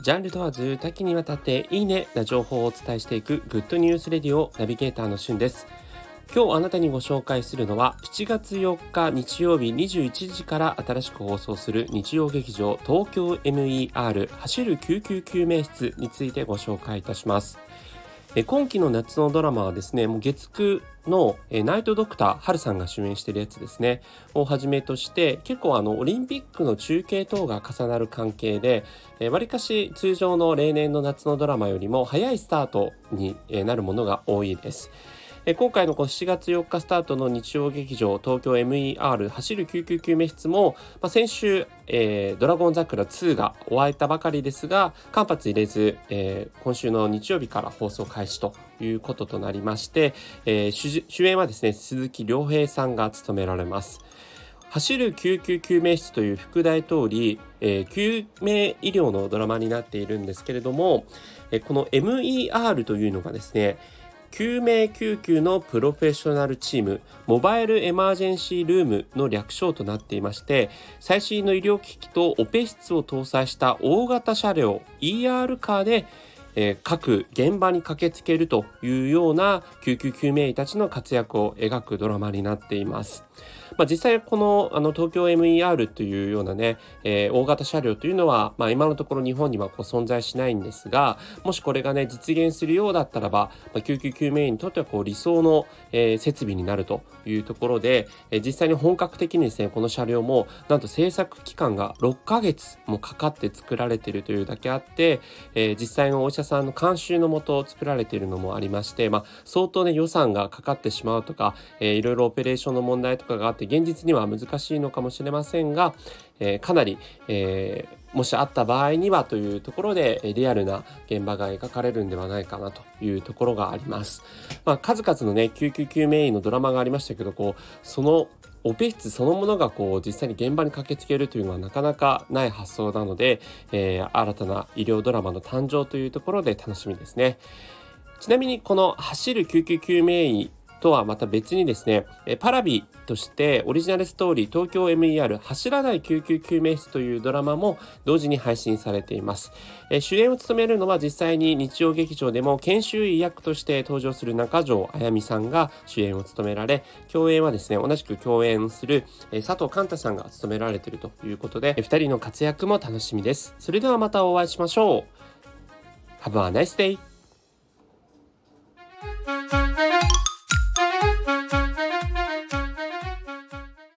ジャンル問わず多岐にわたっていいねな情報をお伝えしていくグッドニュースレディオナビゲーターのしゅんです。今日あなたにご紹介するのは7月4日日曜日21時から新しく放送する日曜劇場東京 MER 走る救急救命室についてご紹介いたします。今期の夏のドラマはですねもう月9のナイトドクターハルさんが主演してるやつですねをはじめとして結構あのオリンピックの中継等が重なる関係でわりかし通常の例年の夏のドラマよりも早いスタートになるものが多いです。え今回のこ7月4日スタートの日曜劇場東京 MER 走る救急救命室も、まあ、先週、えー、ドラゴン桜2が終わったばかりですが間髪入れず、えー、今週の日曜日から放送開始ということとなりまして、えー、主演はですね鈴木亮平さんが務められます。走る救急救命室という副題通り、えー、救命医療のドラマになっているんですけれども、えー、この MER というのがですね救命救急のプロフェッショナルチームモバイルエマージェンシールームの略称となっていまして最新の医療機器とオペ室を搭載した大型車両 ER カーでえー、各現場に駆けつけるというような救急救命医たちの活躍を描くドラマになっています。まあ、実際このあの東京 MER というようなね、えー、大型車両というのは、まあ、今のところ日本にはこう存在しないんですがもしこれがね実現するようだったらば、まあ、救急救命員にとってはこう理想の、えー、設備になるというところで、えー、実際に本格的にですねこの車両もなんと製作期間が6ヶ月もかかって作られているというだけあって、え実際のお医者さんの監修のもと作られているのもありまして、まあ、相当ね予算がかかってしまうとか、えー、いろいろオペレーションの問題とかがあって現実には難しいのかもしれませんが、えー、かなり、えー、もしあった場合にはというところでリアルな現場が描かれるんではないかなというところがあります。まあ、数々のね救急救命員のドラマがありましたけどこうそのオペ室そのものがこう実際に現場に駆けつけるというのはなかなかない発想なので、えー、新たな医療ドラマの誕生というところで楽しみですね。ちなみにこの走る救急救命医とはまた別にですね、パラビとしてオリジナルストーリー東京 MER 走らない救急救命室というドラマも同時に配信されています。主演を務めるのは実際に日曜劇場でも研修医役として登場する中条あやみさんが主演を務められ、共演はですね、同じく共演する佐藤寛太さんが務められているということで、2人の活躍も楽しみです。それではまたお会いしましょう。Have a nice day!